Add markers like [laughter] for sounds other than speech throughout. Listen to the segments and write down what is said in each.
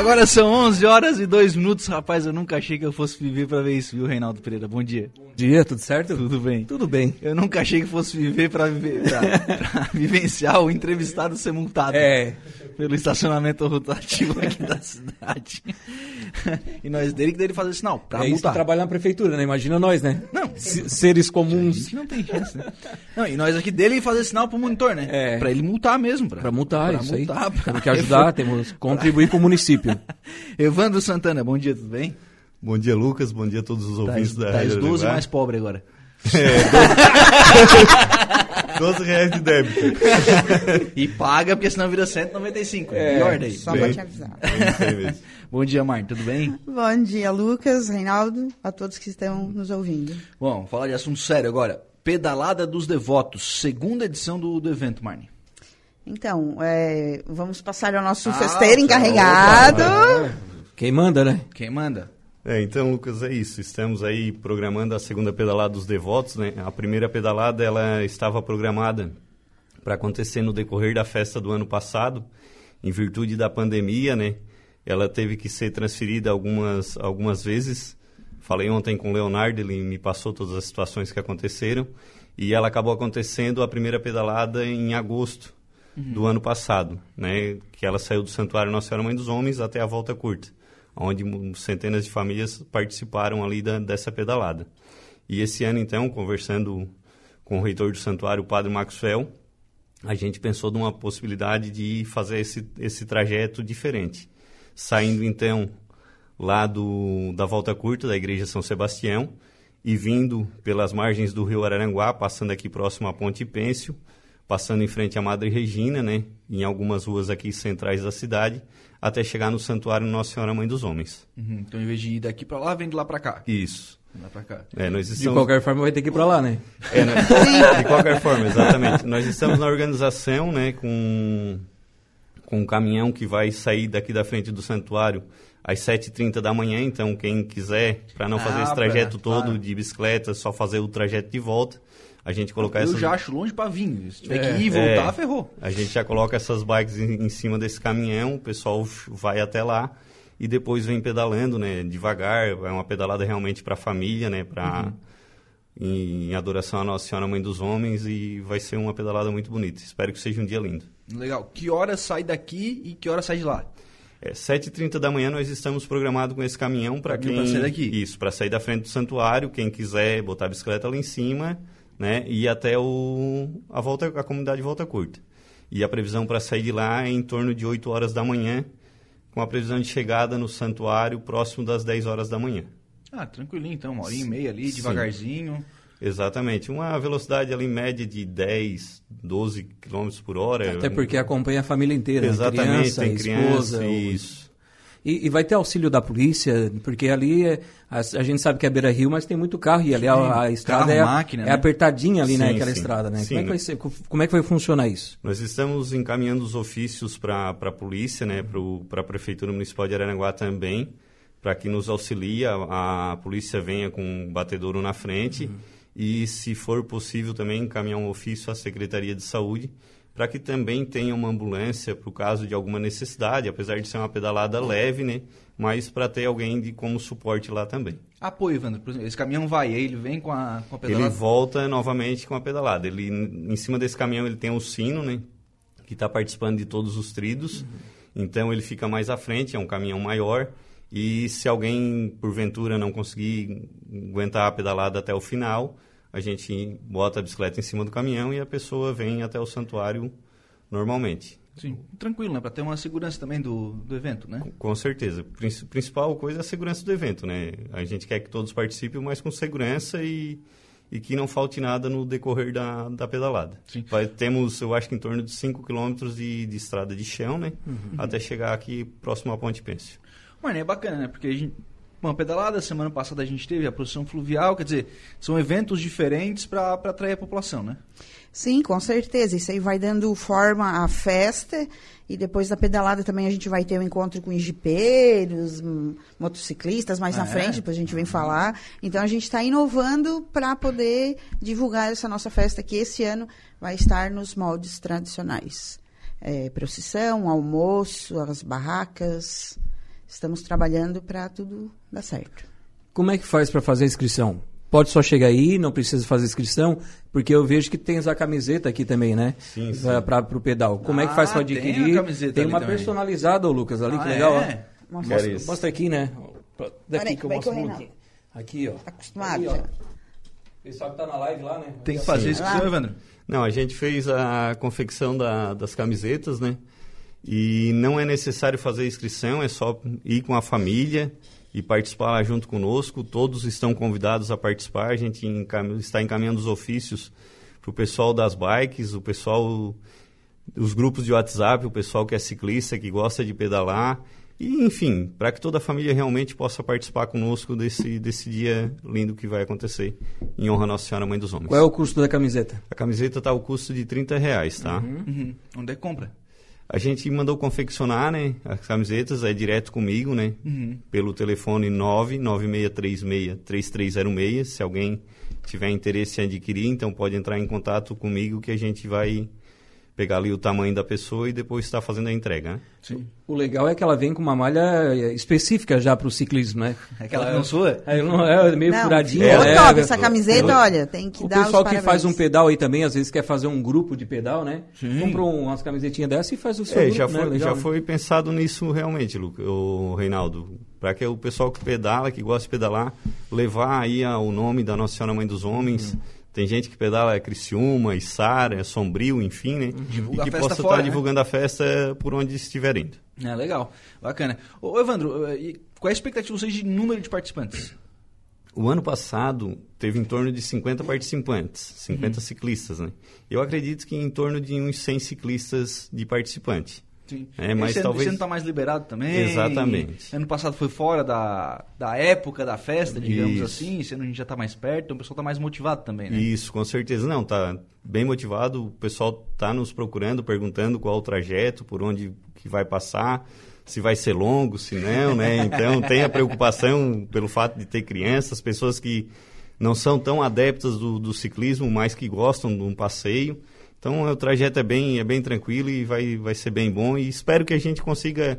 Agora são 11 horas e 2 minutos. Rapaz, eu nunca achei que eu fosse viver pra ver isso, viu, Reinaldo Pereira? Bom dia. Bom dia, tudo certo? Tudo bem. Tudo bem. Eu nunca achei que fosse viver pra, viver, pra, pra [laughs] vivenciar o entrevistado ser multado. É. Pelo estacionamento rotativo aqui da cidade. [laughs] e nós dele que dele fazer sinal, pra é isso multar. que trabalha na prefeitura, né? Imagina nós, né? Não. Seres comuns. não tem chance, né? Não, e nós aqui dele fazer sinal pro monitor, né? É. Pra ele multar mesmo. Pra, Pra multar, pra isso multar, aí. pra- Temos que ajudar, [laughs] temos que contribuir com o município. [laughs] Evandro Santana, bom dia, tudo bem? Bom dia, Lucas. Bom dia a todos os Tá, ouvintes da tá Rádio 12 Araranguá. mais pobre agora. [laughs] 12 [laughs] reais de débito. E paga, porque senão vira 195. É, Pior daí. Só Bem. pra te avisar. É. Bom dia, Martin, tudo bem? Bom dia, Lucas, Reinaldo, a todos que estão nos ouvindo. Bom, falar de assunto sério agora. Pedalada dos Devotos, segunda edição do, do evento, Marne. Então, é, vamos passar ao nosso Ah, festeiro tá. encarregado. Quem manda, né? Quem manda? É, então, Lucas, é isso. Estamos aí programando a segunda pedalada dos devotos, né? A primeira pedalada, ela estava programada para acontecer no decorrer da festa do ano passado, em virtude da pandemia, né? Ela teve que ser transferida algumas, algumas vezes. Falei ontem com o Leonardo, ele me passou todas as situações que aconteceram. E ela acabou acontecendo a primeira pedalada em agosto do ano passado, né? Que ela saiu do Santuário Nossa Senhora Mãe dos Homens até a volta curta, onde centenas de famílias participaram ali da, dessa pedalada. E esse ano, então, conversando com o reitor do santuário, o padre Maxwell, a gente pensou numa possibilidade de fazer esse, esse trajeto diferente. Saindo, então, lá do, da Volta Curta, da Igreja São Sebastião, e vindo pelas margens do rio Araranguá, passando aqui próximo à Ponte Pêncio, passando em frente à Madre Regina, né, em algumas ruas aqui centrais da cidade, até chegar no Santuário Nossa Senhora Mãe dos Homens. Uhum, Então, em vez de ir daqui pra lá, vem de lá pra cá. Isso. Lá pra cá. É, nós De estamos... qualquer forma vai ter que ir pra lá, né? É, né? De qualquer forma, exatamente. Nós estamos na organização, né, com, com um caminhão que vai sair daqui da frente do santuário às 7h30 da manhã. Então, quem quiser, para não fazer Ah, esse trajeto pra- todo claro. de bicicleta, só fazer o trajeto de volta, a gente colocar Eu essas... já acho longe pra vir. Se tiver É, que ir e voltar, é. ferrou. A gente já coloca essas bikes em, em cima desse caminhão, o pessoal vai até lá e depois vem pedalando, né, devagar. É uma pedalada realmente para a família, né, para em, em adoração à Nossa Senhora Mãe dos Homens e vai ser uma pedalada muito bonita. Espero que seja um dia lindo. Legal. Que hora sai daqui e que hora sai de lá? É, 7h30 da manhã nós estamos programados com esse caminhão para Pra quem... pra sair daqui. Isso, para sair da frente do santuário, quem quiser botar a bicicleta lá em cima, né, e até o, a, volta, a comunidade Volta Curta. E a previsão para sair de lá é em torno de 8 horas da manhã, com a previsão de chegada no santuário próximo das 10 horas da manhã. Ah, tranquilinho então, uma horinha e meia ali, Sim. devagarzinho. Exatamente, uma velocidade ali média de 10, 12 km por hora. Até porque acompanha a família inteira. né? Exatamente, criança, tem esposa. criança, os- isso. E, e vai ter auxílio da polícia, porque ali é- a, a gente sabe que é beira rio, mas tem muito carro e ali a, a estrada carro, é, máquina, é né? apertadinha ali, né? Sim, Aquela sim. estrada, né? Sim, como, é que né? vai ser, como é que vai funcionar isso? Nós estamos encaminhando os ofícios para a polícia, né, para a Prefeitura Municipal de Araranguá também, para que nos auxilie, a, a polícia venha com um batedouro na frente e, se for possível, também encaminhar um ofício à Secretaria de Saúde para que também tenha uma ambulância para o caso de alguma necessidade, apesar de ser uma pedalada leve, né, mas para ter alguém de como suporte lá também. Apoio, Evandro. Por exemplo, esse caminhão vai, aí ele vem com a, com a Ele pedalada. volta novamente com a pedalada. Ele, em cima desse caminhão, ele tem o sino, né? Que está participando de todos os tridos. Então, ele fica mais à frente, é um caminhão maior. E se alguém, porventura, não conseguir aguentar a pedalada até o final, a gente bota a bicicleta em cima do caminhão e a pessoa vem até o santuário normalmente. Sim, tranquilo, né? Pra ter uma segurança também do, do evento, né? Com certeza. Prin- principal coisa é a segurança do evento, né? A gente quer que todos participem, mas com segurança e, e que não falte nada no decorrer da, da pedalada. Sim. Vai, temos, eu acho que em torno de 5 quilômetros de, de estrada de chão, né? Até chegar aqui próximo à Ponte Pêncio. Mano, é bacana, né? Porque a gente. Uma pedalada, semana passada a gente teve a procissão fluvial, quer dizer, são eventos diferentes para atrair a população, né? Sim, com certeza. Isso aí vai dando forma à festa. E depois da pedalada também a gente vai ter um encontro com jipeiros, motociclistas mais Ah, na é? frente, depois a gente vem falar. Então a gente está inovando para poder divulgar essa nossa festa que esse ano vai estar nos moldes tradicionais. É, procissão, almoço, as barracas. Estamos trabalhando para tudo dar certo. Como é que faz para fazer a inscrição? Pode só chegar aí, não precisa fazer inscrição, porque eu vejo que tem a camiseta aqui também, né? Sim, sim. Para o pedal. Como é que Ah, faz para tem a adquirir? camiseta Tem ali uma também. personalizada, Lucas, ali, que Ah, legal. é? ó. Mostra. Mostra, isso. aqui, né? Daqui Peraí, que eu mostro pouquinho. Aqui, ó. Tá acostumado Aqui, ó. pessoal que tá na live lá, né? Tem que fazer Sim. inscrição, Evandro. Não, a gente fez a confecção da- das camisetas, né? E não é necessário fazer inscrição, é só ir com a família e participar lá junto conosco. Todos estão convidados a participar. A gente encam- está encaminhando os ofícios para o pessoal das bikes, o pessoal, os grupos de WhatsApp, o pessoal que é ciclista, que gosta de pedalar. E, enfim, para que toda a família realmente possa participar conosco desse, desse dia lindo que vai acontecer em honra a Nossa Senhora Mãe dos Homens. Qual é o custo da camiseta? A camiseta está ao custo de 30 reais, tá? Uhum. Onde é que compra? A gente mandou confeccionar, né? As camisetas é direto comigo, né? Uhum. Pelo telefone 996363306. Se alguém tiver interesse em adquirir, então pode entrar em contato comigo que a gente vai pegar ali o tamanho da pessoa e depois estar fazendo a entrega, né? Sim. O legal é que ela vem com uma malha eh, específica já para o ciclismo, né? Aquela que não sua? É, não é meio Não, furadinha. ficou é, top é, essa camiseta, olha, tem que O dar pessoal os que faz um pedal aí também, às vezes quer fazer um grupo de pedal, né? Sim. Compra um- umas camisetinhas dessa e faz o seu É, grupo, já né? foi, Legal, já né? foi pensado nisso realmente, Luca, o Reinaldo. Para que o pessoal que pedala, que gosta de pedalar, levar aí o nome da Nossa Senhora Mãe dos Homens. Uhum. Tem gente que pedala é Criciúma, Içara, é Sombrio, enfim, né? Divulga e que possa fora, estar né? divulgando a festa por onde estiver indo. É, legal. Bacana. Ô, Evandro, eh, qual é a expectativa de vocês de número de participantes? O ano passado teve em torno de 50 participantes, 50 ciclistas, né? Eu acredito que em torno de uns 100 ciclistas de participante. Sim. É, mas esse, talvez- ano tá mais liberado também. Exatamente. Ano passado foi fora da, da época da festa, digamos Isso. assim. Esse ano a gente já tá mais perto, então o pessoal tá mais motivado também, né? Isso, com certeza. Não, tá bem motivado. O pessoal tá nos procurando, perguntando qual o trajeto, por onde que vai passar, se vai ser longo, se não, né? Então tem a preocupação pelo fato de ter crianças, pessoas que não são tão adeptas do, do ciclismo, mas que gostam de um passeio. Então o trajeto é bem, é bem tranquilo e vai, vai ser bem bom. E espero que a gente consiga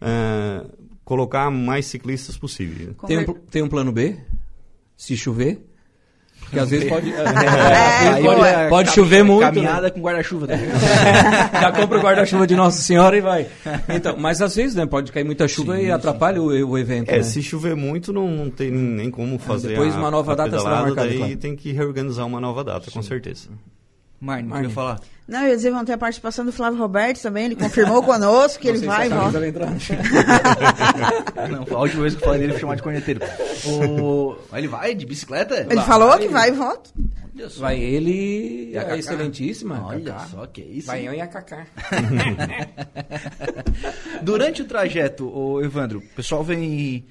ah, colocar mais ciclistas possível. Tem um, tem um plano B? Se chover? Porque às vezes pode, [laughs] É, pode, boa. pode chover muito. né? Caminhada com guarda-chuva. Né? [laughs] Já compra o guarda-chuva de Nossa Senhora e vai. Então, mas às vezes, né, pode cair muita chuva Sim, e sim, atrapalha o, o evento. É, né? se chover muito, não, não tem nem como fazer depois a, uma nova a data será marcada, daí claro. tem que reorganizar uma nova data, com certeza. Marne, Marne. queria falar. Não, eu ia dizer, vão ter a participação do Flávio Roberto também, ele confirmou conosco que ele vai e volta. vai entrar. [laughs] Não, a última vez que eu falei dele foi chamar de corneteiro. O... Ele vai de bicicleta? Ele falou que vai e volta. Vai ele, E a a Cacá? excelentíssima. Olha Cacá. só que isso. Vai eu e a Cacá. [laughs] Durante o trajeto, o Evandro, o pessoal vem.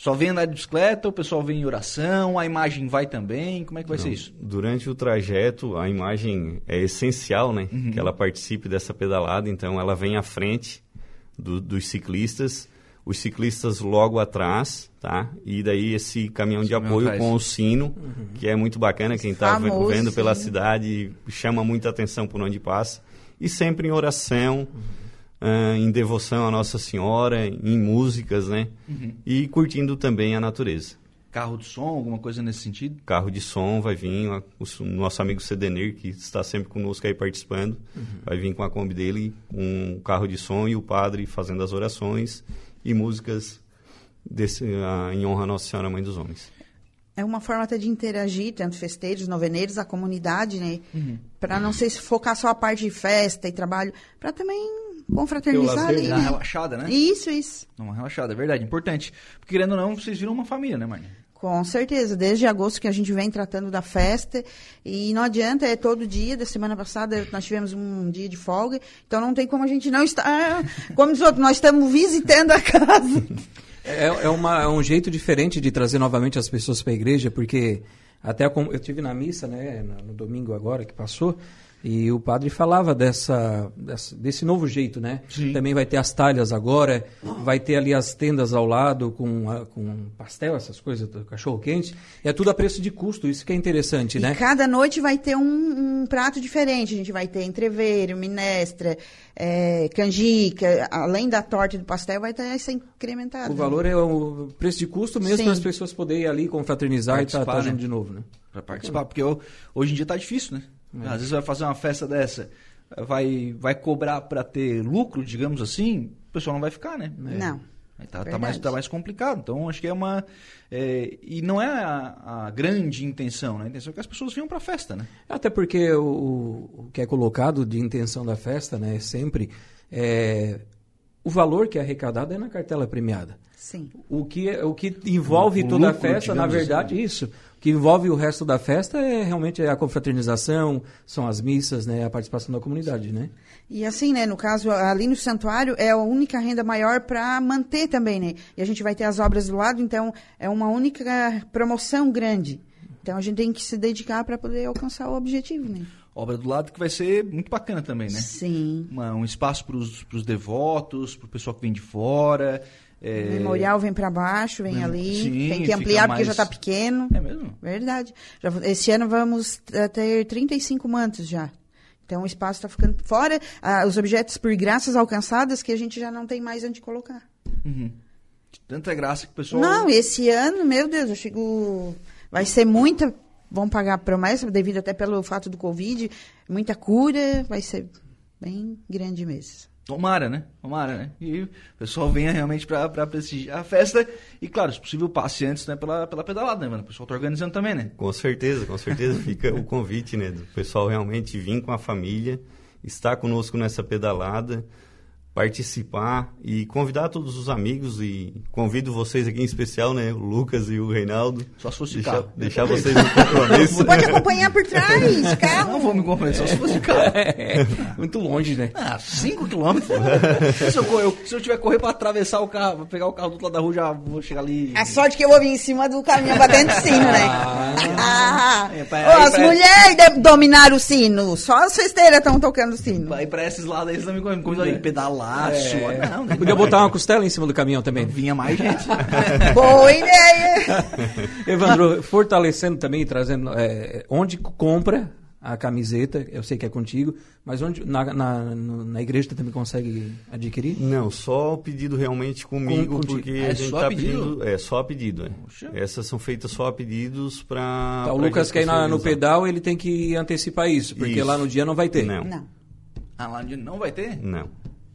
Só vem andar de bicicleta, o pessoal vem em oração, a imagem vai também. Como é que vai ser isso? Durante o trajeto, a imagem é essencial, né? Uhum. Que ela participe dessa pedalada, então ela vem à frente do- dos ciclistas, os ciclistas logo atrás, tá? E daí esse caminhão de caminhão apoio atrás. com o sino, Uhum. que é muito bacana, quem está vendo pela cidade chama muita atenção por onde passa. E sempre em oração, Uhum. Ah, em devoção à Nossa Senhora, em músicas, né? Uhum. E curtindo também a natureza. Carro de som, alguma coisa nesse sentido? carro de som vai vir, o nosso amigo Cedenir, que está sempre conosco aí participando, vai vir com a Kombi dele, um carro de som e o padre fazendo as orações e músicas desse, ah, em honra a Nossa Senhora Mãe dos Homens. É uma forma até de interagir, tanto festeiros, noveneiros, a comunidade, né? Para não ser focar só a parte de festa e trabalho, para também confraternizar ali, né? relaxada, né? Isso, isso. Dá uma relaxada, é verdade, importante. Porque querendo ou não, vocês viram uma família, né, Marne? Com certeza, desde agosto que a gente vem tratando da festa e não adianta, é todo dia, da semana passada nós tivemos um dia de folga, então não tem como a gente não estar, [laughs] como diz o outro, nós estamos visitando a casa. É, é, uma, é um jeito diferente de trazer novamente as pessoas para a igreja, porque até como eu tive na missa, né, no domingo agora que passou, E o padre falava dessa, dessa- desse novo jeito, né? Sim. Também vai ter as talhas agora, vai ter ali as tendas ao lado com, a- com pastel, essas coisas, do cachorro-quente. É tudo a preço de custo, isso que é interessante, E né? cada noite vai ter um, um prato diferente. A gente vai ter entreveiro, minestra, é, canjica. Além da torta e do pastel, vai ter essa incrementada. O valor é o preço de custo mesmo para as pessoas poderem ir ali confraternizar e estar Participar, junto né? de novo, né? Pra participar, porque ho- hoje em dia tá difícil, né? Às vezes vai fazer uma festa dessa, vai, vai cobrar pra ter lucro, digamos assim, o pessoal não vai ficar, né? Não. Aí Tá, tá Verdade. mais, tá mais complicado. Então, acho que é uma. é, e não é a, a grande intenção, né? A intenção é que as pessoas venham pra festa, né? Até porque o, o que é colocado de intenção da festa, né, é sempre é, o valor que é arrecadado é na cartela premiada. Sim. O que, o que envolve O- o toda a festa, na verdade, assim. isso. O que envolve o resto da festa é realmente a confraternização, são as missas, né, a participação da comunidade, né? E assim, né, no caso, ali no santuário é a única renda maior para manter também, né? E a gente vai ter as obras do lado, então é uma única promoção grande. Então a gente tem que se dedicar para poder alcançar o objetivo, né? Obra do lado que vai ser muito bacana também, né? Sim. Uma- um espaço pros, pros devotos, pro pessoal que vem de fora. É- O memorial vem para baixo, vem Mem- ali. Sim, tem que ampliar porque mais- já está pequeno. É mesmo? Verdade. Já, esse ano vamos eh, ter 35 mantos já. Então o espaço está ficando fora ah, os objetos por graças alcançadas que a gente já não tem mais onde colocar. Uhum. Tanta graça que o pessoal. Não, esse ano, meu Deus, eu chego. Vai ser muita. Vão pagar a promessa, devido até pelo fato do Covid, muita cura, vai ser bem grande mesmo. Tomara, né? Tomara, né? E o pessoal venha realmente pra, pra prestigiar a festa. E, claro, se possível, passe antes né, pela, pela pedalada, né, mano? O pessoal tá organizando também, né? Com certeza, com certeza [laughs] fica o convite, né? Do pessoal realmente vir com a família, estar conosco nessa pedalada, participar e convidar todos os amigos e convido vocês aqui em especial, né? O Lucas e o Reinaldo. Só se fosse de deixar, carro. deixar vocês no compromisso. Pode acompanhar por trás, carro. Não vou me convencer, só se fosse carro. É, [laughs] muito longe, né? Ah, 5 quilômetros. se, eu, correr- eu- se eu tiver que correr pra atravessar o carro, pra pegar o carro do outro lado da rua, já vou chegar ali. A sorte que eu vou vir em cima do caminhão batendo [laughs] sino, né? Ah, É, pra- Ô, aí as pra- mulheres de- dominaram o sino. Só as festeiras estão tocando o sino. Aí pra esses lados aí, eles não me convidam. Convidam aí suar. Não? Podia botar uma costela em cima do caminhão também. Vinha mais gente. [laughs] Boa ideia! [laughs] Evandro, fortalecendo também, trazendo é, onde compra a camiseta, eu sei que é contigo, mas onde na, na, no- na igreja também consegue adquirir? Não, só o pedido realmente comigo, Com- porque É a gente tá pedido? pedindo. É, só a pedido. é. Poxa. Essas são feitas só a pedidos para. Tá, o Lucas quer ir na- no pedal, ele tem que antecipar isso, porque Isso. lá no dia não vai ter. Não, Não. ah, lá onde não vai ter? não.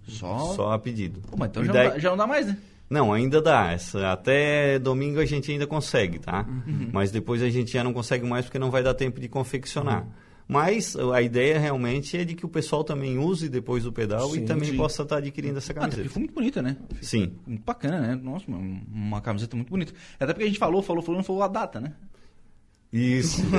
Só. Só a pedido. Pô, mas então já, daí- não dá, já não dá mais, né? Não, ainda dá. Essa, até domingo a gente ainda consegue, tá? Uhum. Mas depois a gente já não consegue mais porque não vai dar tempo de confeccionar. Mas a ideia realmente é de que o pessoal também use depois do pedal Sim, e também sim. possa estar adquirindo essa Ah, camiseta. ficou muito bonita, né? Sim. Muito bacana, né? Nossa, uma, uma camiseta muito bonita. Até porque a gente falou, falou, falou, não falou a data, né? Isso. [laughs]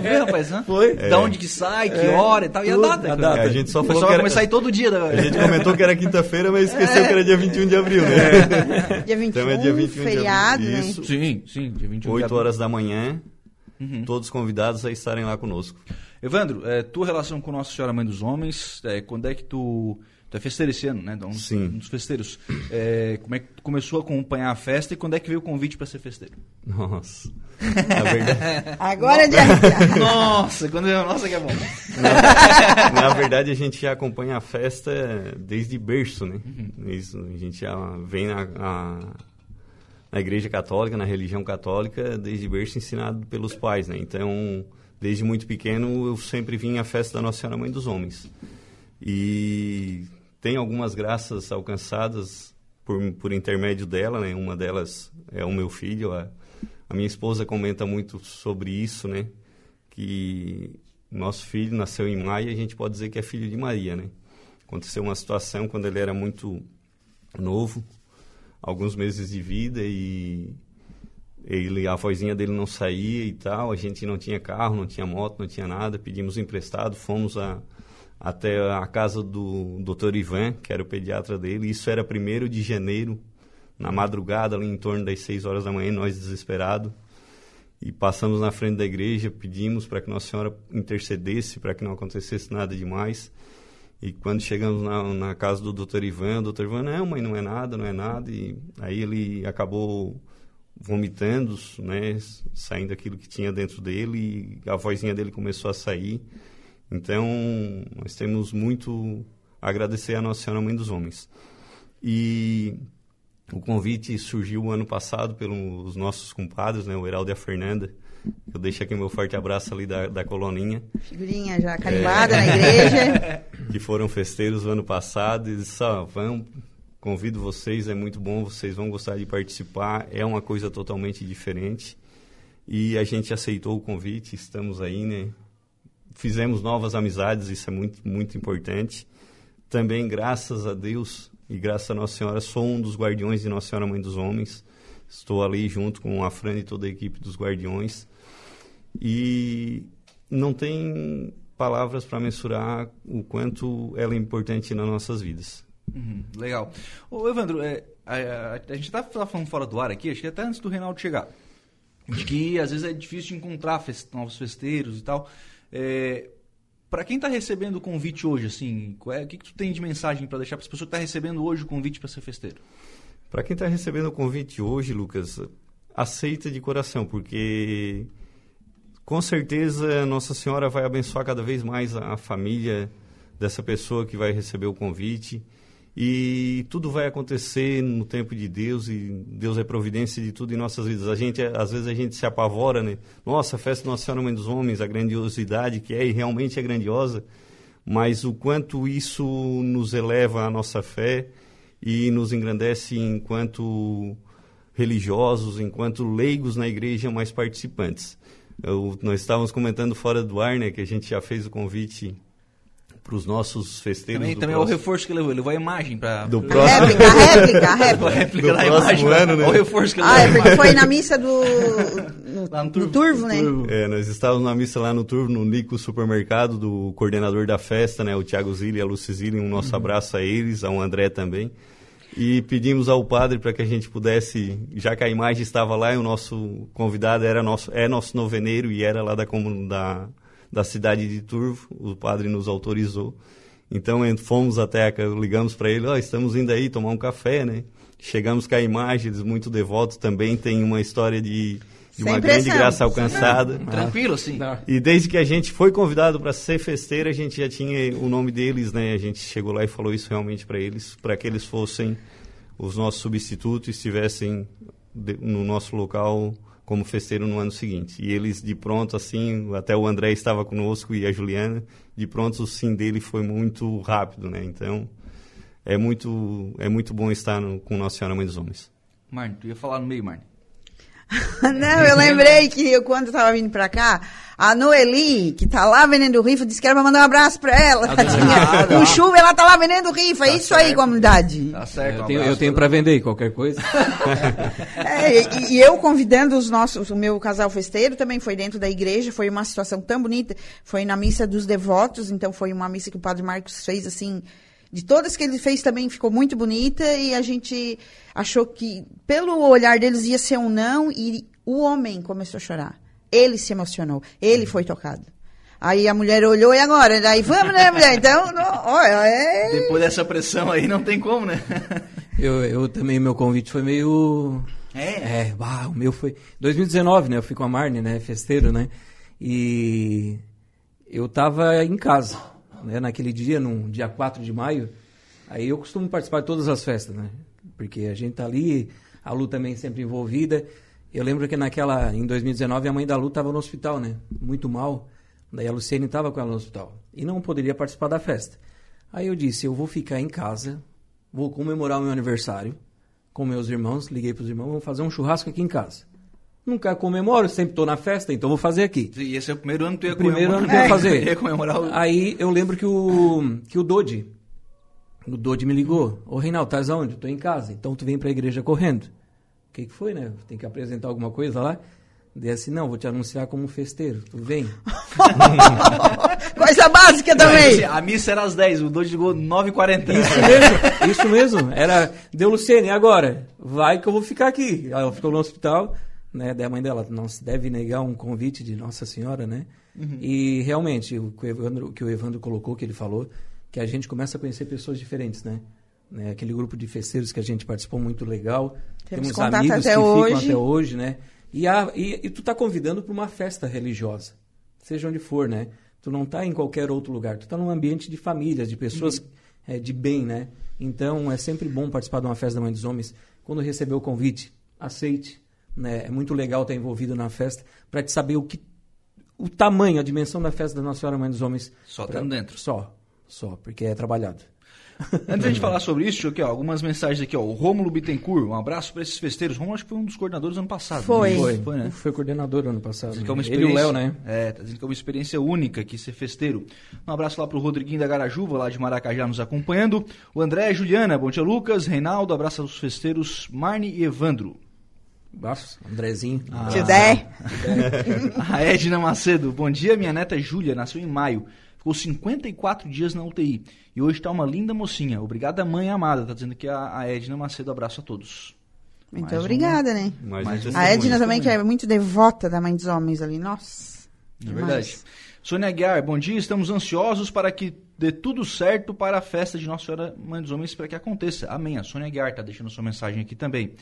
Vê, rapaz, né? Foi. Da onde que sai, que hora e tal. E a tudo, data? a data. É, a gente só falou que era... sair todo dia. Da... A gente comentou que era quinta-feira, mas esqueceu que era dia 21 de abril, né? Dia 21, Então é dia 21 de feriado, abril. né? Isso. Sim, sim. Dia 21 de 8 abril. horas da manhã, Uhum. todos convidados a estarem lá conosco. Evandro, é, tua relação com Nossa Senhora Mãe dos Homens, é, quando é que tu... Tu é festeiro esse ano, né? Um, dos- Sim. um dos festeiros. É, como é que tu começou a acompanhar a festa e quando é que veio o convite para ser festeiro? Nossa. Na verdade, [laughs] Agora é de arrepiar. Nossa, quando eu... Nossa, que é bom. na verdade, a gente já acompanha a festa desde berço, né? Isso, a gente já vem na, a- na igreja católica, na religião católica, desde berço ensinado pelos pais, né? Então, desde muito pequeno, eu sempre vim à festa da Nossa Senhora Mãe dos Homens. E tem algumas graças alcançadas por, por intermédio dela, né? Uma delas é o meu filho. A, a minha esposa comenta muito sobre isso, né? Que nosso filho nasceu em maio e a gente pode dizer que é filho de Maria, né? Aconteceu uma situação quando ele era muito novo, alguns meses de vida e ele a vozinha dele não saía e tal, a gente não tinha carro, não tinha moto, não tinha nada, pedimos emprestado, fomos a, até a casa do Dr. Ivan, que era o pediatra dele, isso era 1 de janeiro, na madrugada, ali em torno das 6 horas da manhã, nós desesperados. e passamos na frente da igreja, pedimos para que Nossa Senhora intercedesse para que não acontecesse nada demais. E quando chegamos na, na casa do doutor Ivan, o doutor Ivan, não, mãe, não é nada, não é nada. E aí ele acabou vomitando, né, saindo aquilo que tinha dentro dele e a vozinha dele começou a sair. Então, nós temos muito a agradecer a Nossa Senhora Mãe dos Homens. E o convite surgiu ano passado pelos nossos compadres, né, o Heraldo e a Fernanda. Eu deixo aqui meu forte abraço ali da, da coloninha. Figurinha já carimbada é... na igreja. [laughs] que foram festeiros no ano passado e só vão convido vocês, é muito bom, vocês vão gostar de participar, é uma coisa totalmente diferente. E a gente aceitou o convite, estamos aí, né? Fizemos novas amizades, isso é muito, muito importante. Também, graças a Deus e graças a Nossa Senhora, sou um dos guardiões de Nossa Senhora Mãe dos Homens. Estou ali junto com a Fran e toda a equipe dos guardiões. E não tem palavras para mensurar o quanto ela é importante nas nossas vidas. Uhum, legal. Ô, Evandro, é, a, a, a, gente tá falando fora do ar aqui, acho que até antes do Reinaldo chegar, de que às vezes é difícil encontrar fest, novos festeiros e tal. É, para quem está recebendo o convite hoje, assim, é, o que, que tu tem de mensagem para deixar para as pessoas que estão tá recebendo hoje o convite para ser festeiro? Para quem está recebendo o convite hoje, Lucas, aceita de coração, porque com certeza Nossa Senhora vai abençoar cada vez mais a, a família dessa pessoa que vai receber o convite e tudo vai acontecer no tempo de Deus e Deus é providência de tudo em nossas vidas. A gente às vezes a gente se apavora, né? Nossa, a festa Nossa Senhora Mãe dos Homens, a grandiosidade que é e realmente é grandiosa, mas o quanto isso nos eleva a nossa fé e nos engrandece enquanto religiosos, enquanto leigos na igreja, mais participantes. Eu, nós estávamos comentando fora do ar, né, que a gente já fez o convite para os nossos festeiros. Também, também é o reforço que levou, levou a imagem para. Do próximo. Réplica, a réplica, a [laughs] réplica. a réplica do da imagem. [laughs] Ano, né? O reforço que levou. Ah, é porque foi na missa do. No, [laughs] lá no, Turvo, no Turvo né? É, nós estávamos na missa lá no Turvo, no Nico Supermercado, do coordenador da festa, né? O Thiago Zilli e a Luci Zilli. Um nosso uhum. abraço a eles, ao André também. E pedimos ao padre para que a gente pudesse, já que a imagem estava lá e o nosso convidado era nosso, é nosso noveneiro e era lá da, da da cidade de Turvo, o padre nos autorizou. Então fomos até, ligamos para ele, ó, oh, estamos indo aí tomar um café, né? Chegamos com a imagem, eles muito devotos também, tem uma história de, de uma grande graça alcançada. Não, tranquilo, sim. E desde que a gente foi convidado para ser festeiro, a gente já tinha o nome deles, né? A gente chegou lá e falou isso realmente para eles, para que eles fossem os nossos substitutos, estivessem no nosso local como festeiro no ano seguinte. E eles, de pronto, assim, até o André estava conosco e a Juliana, de pronto o sim dele foi muito rápido, né? Então, é muito, é muito bom estar no, com Nossa Senhora Mãe dos Homens. Marne, tu ia falar no meio, Marne. [laughs] Não, eu lembrei que eu, quando eu tava vindo pra cá, a Noeli, que tá lá vendendo rifa, disse que era pra mandar um abraço pra ela. Ah, no chuva, ela tá lá vendendo rifa. Tá é isso certo. aí, comunidade. Tá certo. Um eu, tenho, eu tenho pra vender qualquer coisa. [laughs] é, e, e, eu convidando os nossos, o meu casal festeiro também foi dentro da igreja, foi uma situação tão bonita. Foi na missa dos devotos, então foi uma missa que o padre Marcos fez assim de todas que ele fez também ficou muito bonita e a gente achou que pelo olhar deles ia ser um não e o homem começou a chorar. Ele se emocionou, ele foi tocado. Aí a mulher olhou e agora, daí vamos, né, mulher? Então, não, olha, é... [laughs] Depois dessa pressão aí não tem como, né? [laughs] eu, eu também, meu convite foi meio... É? É, bah, o meu foi... 2019, né, eu fui com a Marne, né, festeiro, né, e eu tava em casa né, naquele dia, num dia 4 de maio, aí eu costumo participar de todas as festas, né? Porque a gente tá ali, a Lu também sempre envolvida. Eu lembro que naquela, em 2019, a mãe da Lu estava no hospital, né? Muito mal. Daí a Luciene estava com ela no hospital e não poderia participar da festa. Aí eu disse, eu vou ficar em casa, vou comemorar o meu aniversário com meus irmãos, liguei para os irmãos, vamos fazer um churrasco aqui em casa. Nunca comemoro, sempre estou na festa, então vou fazer aqui. E esse é o primeiro ano que tu ia primeiro comemorar. ano que eu ia fazer. [laughs] ia comemorar o... Aí eu lembro que o, que o Dodi, o Dodi me ligou. Ô Reinaldo, estás aonde? Estou em casa. Então tu vem para a igreja correndo. O que, que foi, né? Tem que apresentar alguma coisa lá? Daí assim, não, vou te anunciar como festeiro. Tu vem. [laughs] Coisa básica também. a missa era às 10, o Dodi ligou 9h40. Isso mesmo, isso mesmo. Era, deu Luciene, agora? Vai que eu vou ficar aqui. Ela ficou no hospital. Né, da mãe dela, não se deve negar um convite de Nossa Senhora, né? E realmente, o que o, Evandro, que o Evandro colocou, que ele falou, que a gente começa a conhecer pessoas diferentes, né? Né, Aquele grupo de festeiros que a gente participou, muito legal. Temos Temos amigos até que ficam hoje. até hoje, né? E, a, e, e tu tá convidando para uma festa religiosa, seja onde for, né? Tu não tá em qualquer outro lugar, tu tá num ambiente de famílias, de pessoas Uhum. eh, de bem, né? Então é sempre bom participar de uma festa da Mãe dos Homens. Quando receber o convite, aceite, né? É muito legal estar envolvido na festa para te saber o que o tamanho, a dimensão da festa da Nossa Senhora Mãe dos Homens. Só Pra- estando dentro. Só, só, porque é trabalhado. Antes da gente falar sobre isso, aqui, ó, algumas mensagens aqui, ó. O Rômulo Bittencourt, um abraço para esses festeiros. Rômulo acho que foi um dos coordenadores ano passado. Foi. né? Foi, Foi, né? foi coordenador ano passado. Dizendo que é uma Ele e o experiência, Léo, né? É, tá dizendo que é uma experiência única aqui ser festeiro. Um abraço lá pro Rodriguinho da Garajuva, lá de Maracajá, nos acompanhando. O André, Juliana, bom dia, Lucas, Reinaldo, abraço aos festeiros Marne e Evandro. Nossa, Andrezinho. Ah. Der. [laughs] A Edna Macedo, bom dia, minha neta Júlia, nasceu em maio. Ficou 54 dias na UTI. E hoje tá uma linda mocinha. Obrigada, mãe amada. Tá dizendo aqui a, a Edna Macedo. Abraço a todos. Muito Mais um- obrigada, né? Mais Mais um um. A. Edna também, que é muito devota da mãe dos homens ali. Nossa. É demais. verdade. Sônia Aguiar, bom dia. Estamos ansiosos para que dê tudo certo para a festa de Nossa Senhora Mãe dos Homens para que aconteça. Amém. A Sônia Aguiar está deixando sua mensagem aqui também.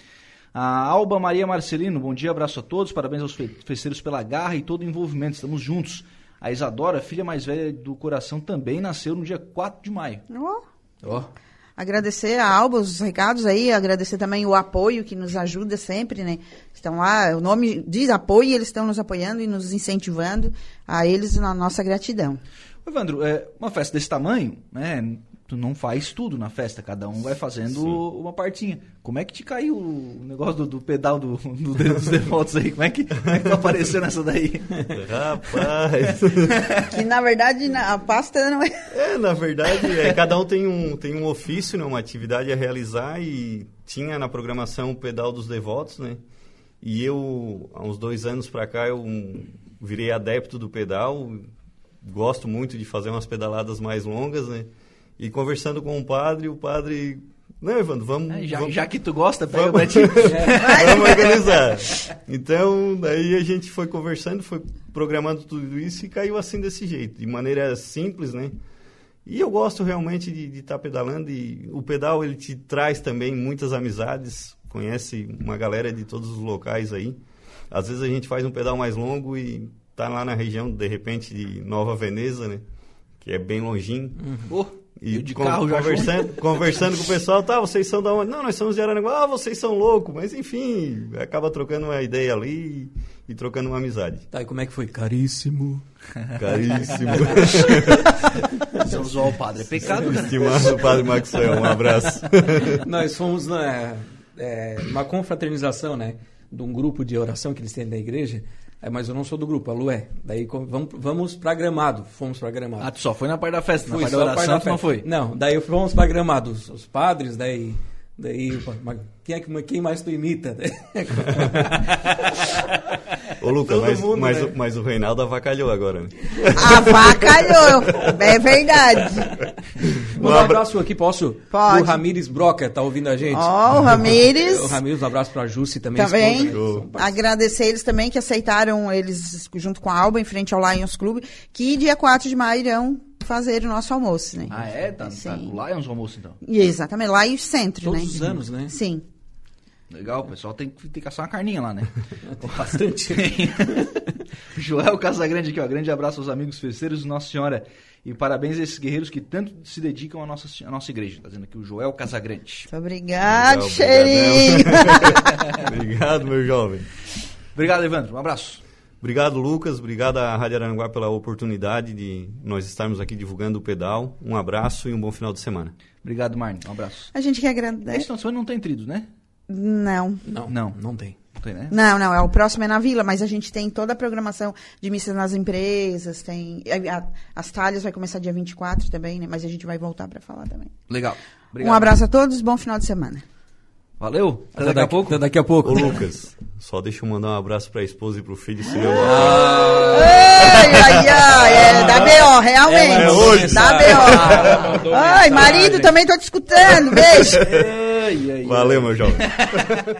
A Alba Maria Marcelino, bom dia, abraço a todos. Parabéns aos fe- festeiros pela garra e todo o envolvimento. Estamos juntos. A Isadora, filha mais velha do coração, também nasceu no dia 4 de maio. Ó. Ó, Agradecer a Alba os recados aí, agradecer também o apoio que nos ajuda sempre, né? Estão lá, o nome diz apoio, e eles estão nos apoiando e nos incentivando. A eles na nossa gratidão. Evandro, é, uma festa desse tamanho, né? Tu não faz tudo na festa, cada um vai fazendo uma partinha. Como é que te caiu o negócio do, do pedal do, do dedo dos devotos aí? Como é, que, como é que tu apareceu nessa daí? [laughs] Rapaz. Que na verdade na- a pasta não é. É, na verdade, é, cada um tem um, tem um ofício, né, uma atividade a realizar e tinha na programação o pedal dos devotos, né? E eu, há uns dois anos pra cá, eu virei adepto do pedal, gosto muito de fazer umas pedaladas mais longas, né? E conversando com o padre, o padre... Não, Evandro, vamos... É, já, vamos... já que tu gosta, pega Vamos. pra ti. [laughs] Vamos [laughs] organizar. Então, daí a gente foi conversando, foi programando tudo isso e caiu assim desse jeito, de maneira simples, né? E eu gosto realmente de estar pedalando e o pedal ele te traz também muitas amizades, conhece uma galera de todos os locais aí. Às vezes a gente faz um pedal mais longo e tá lá na região, de repente, de Nova Veneza, né? Que é bem longinho. Pô, E de carro conversando, conversando com o pessoal, tá, vocês são da onde? Não, nós somos de Araranguá, ah, vocês são loucos, mas enfim, acaba trocando uma ideia ali e, trocando uma amizade. tá, e como é que foi? Caríssimo. Caríssimo. [laughs] Você usou o padre. É pecado, cara. Estimado Padre Maxwell, um abraço. [laughs] Nós fomos na, é, numa confraternização, né? De um grupo de oração que eles têm da igreja. É, mas eu não sou do grupo, a Lu é. Daí vamos, vamos pra Gramado. Fomos pra Gramado. Ah, tu só foi na parte da festa, na Fui parte só da a parte oração da não foi. Não, daí fomos pra Gramado. Os, os padres, daí. Daí, mas quem, é que, quem mais tu imita? [laughs] Ô, Lucas, mas, mundo, mas, né? o- mas o Reinaldo avacalhou agora. né? Avacalhou! é verdade. [laughs] Mandar um abraço aqui, posso? Pode. O Ramires Broca, tá ouvindo a gente? Ó, o Ramires. [laughs] O Ramires, um abraço pra Jussi também. Também. né? Agradecer eles também que aceitaram eles junto com a Alba em frente ao Lions Club, que dia 4 de maio irão fazer o nosso almoço, né? Ah, é? Tá, tá Sim. Lions o almoço, então. Exatamente, lá e o centro, Todos né? os anos, né? Sim. Legal, o pessoal tem que, tem que assar uma carninha lá, né? [laughs] Bastante. [laughs] Joel Casagrande aqui, ó. Grande abraço aos amigos festeiros de Nossa Senhora. E parabéns a esses guerreiros que tanto se dedicam à nossa, à nossa igreja. Tá dizendo aqui o Joel Casagrande. Muito obrigado, Legal, cheirinho. [laughs] Obrigado, meu jovem. Obrigado, Evandro. Um abraço. Obrigado, Lucas. Obrigado à Rádio Aranguá pela oportunidade de nós estarmos aqui divulgando o pedal. Um abraço e um bom final de semana. Obrigado, Marne. Um abraço. A gente que Esse agradece. final de semana não tem trilhos, né? Não. Não, Não. não tem. Não tem, né? Não, não, é o próximo é na vila, mas a gente tem toda a programação de missas nas empresas, tem a- a- as talhas vai começar dia 24 também, né? Mas a gente vai voltar para falar também. Legal. Obrigado. Um abraço a todos, bom final de semana. Valeu. Até, daqui a pouco. Até daqui a pouco. Ô, Lucas, só deixa eu mandar um abraço pra esposa e pro filho seu. Ai, ai, ai, é da BO, realmente. É hoje. Da BO. Ai, marido, também tô te escutando. Beijo. Valeu, meu jovem. [laughs]